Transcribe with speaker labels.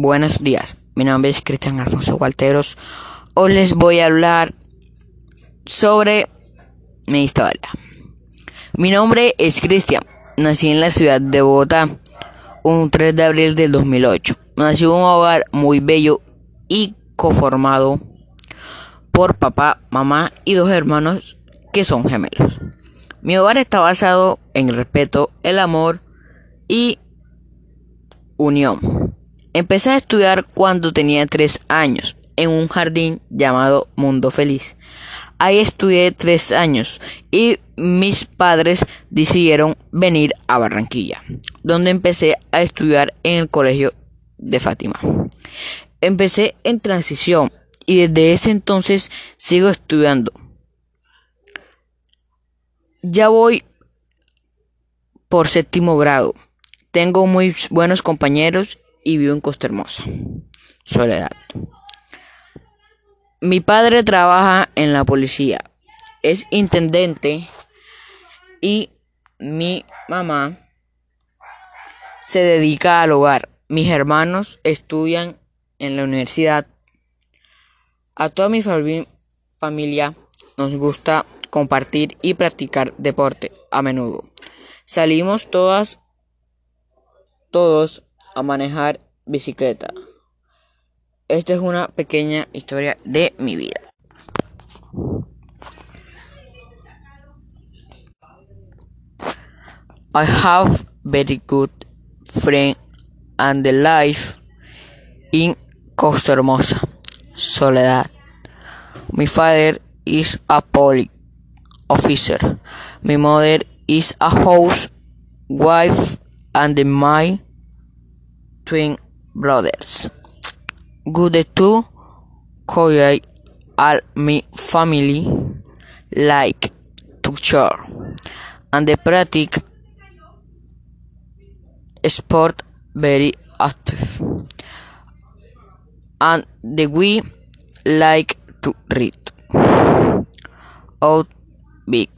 Speaker 1: Buenos días, mi nombre es Cristian Alfonso Walteros. Hoy les voy a hablar sobre mi historia. Mi nombre es Cristian, nací en la ciudad de Bogotá un 3 de abril del 2008. Nací en un hogar muy bello y conformado por papá, mamá y dos hermanos que son gemelos. Mi hogar está basado en el respeto, el amor y unión. Empecé a estudiar cuando tenía tres años en un jardín llamado Mundo Feliz. Ahí estudié tres años y mis padres decidieron venir a Barranquilla, donde empecé a estudiar en el colegio de Fátima. Empecé en transición y desde ese entonces sigo estudiando. Ya voy por séptimo grado. Tengo muy buenos compañeros y vivo en Costa Hermosa. Soledad. Mi padre trabaja en la policía. Es intendente y mi mamá se dedica al hogar. Mis hermanos estudian en la universidad. A toda mi familia nos gusta compartir y practicar deporte a menudo. Salimos todas todos a manejar bicicleta. Esta es una pequeña historia de mi vida. I have very good friend and the life in Costa Hermosa, Soledad. My father is a police officer. My mother is a house wife and my twin brothers. To call all my family like to share and the practice sport very active. And the we like to read. Out big